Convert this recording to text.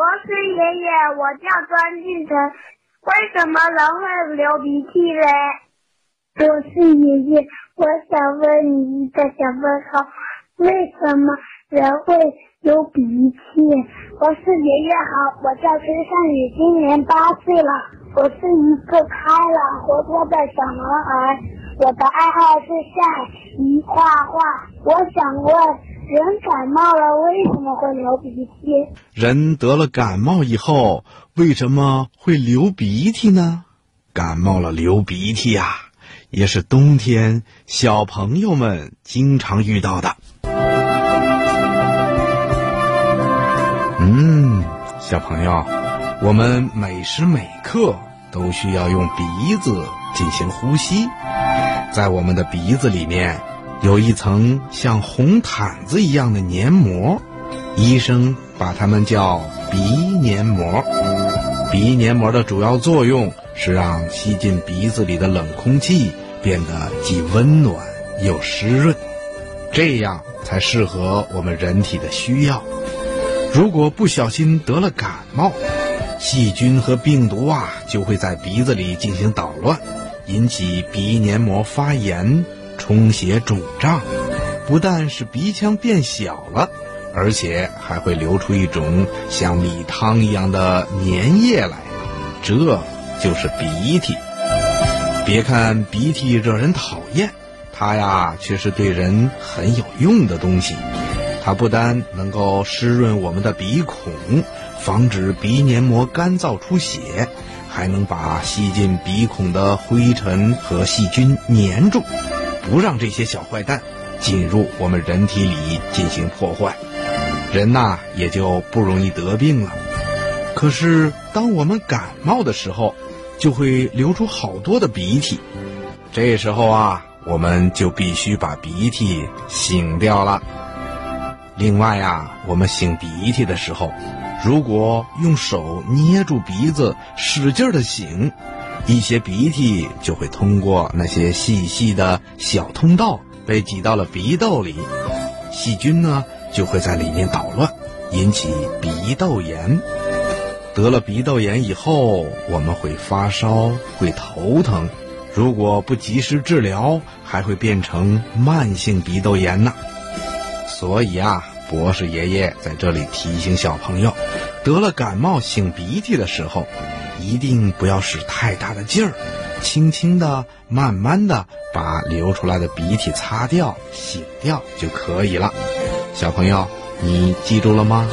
我是爷爷，我叫庄俊成。为什么人会流鼻涕嘞？我是爷爷，我想问你一个小问号：为什么人会流鼻涕？我是爷爷好，我叫崔尚宇，今年八岁了。我是一个开朗活泼的小男孩，我的爱好是下棋、画画。我想问，人感冒了为什么会流鼻涕？人得了感冒以后，为什么会流鼻涕呢？感冒了流鼻涕呀、也是冬天小朋友们经常遇到的。嗯，小朋友，我们每时每刻都需要用鼻子进行呼吸，在我们的鼻子里面有一层像红毯子一样的黏膜，医生把它们叫鼻黏膜。鼻黏膜的主要作用是让吸进鼻子里的冷空气变得既温暖又湿润，这样才适合我们人体的需要。如果不小心得了感冒，细菌和病毒啊就会在鼻子里进行捣乱，引起鼻黏膜发炎、充血、肿胀，不但使鼻腔变小了，而且还会流出一种像米汤一样的粘液来，这就是鼻涕。别看鼻涕惹人讨厌，它呀却是对人很有用的东西。它不单能够湿润我们的鼻孔，防止鼻黏膜干燥出血，还能把吸进鼻孔的灰尘和细菌粘住，不让这些小坏蛋进入我们人体里进行破坏，人呐也就不容易得病了。可是当我们感冒的时候，就会流出好多的鼻涕，这时候啊，我们就必须把鼻涕擤掉了。另外呀，我们擤鼻涕的时候，如果用手捏住鼻子，使劲的擤，一些鼻涕就会通过那些细细的小通道被挤到了鼻窦里，细菌呢就会在里面捣乱，引起鼻窦炎。得了鼻窦炎以后，我们会发烧，会头疼，如果不及时治疗，还会变成慢性鼻窦炎呢。所以啊，博士爷爷在这里提醒小朋友，得了感冒擤鼻涕的时候，一定不要使太大的劲儿，轻轻的、慢慢的把流出来的鼻涕擦掉、擤掉就可以了。小朋友，你记住了吗？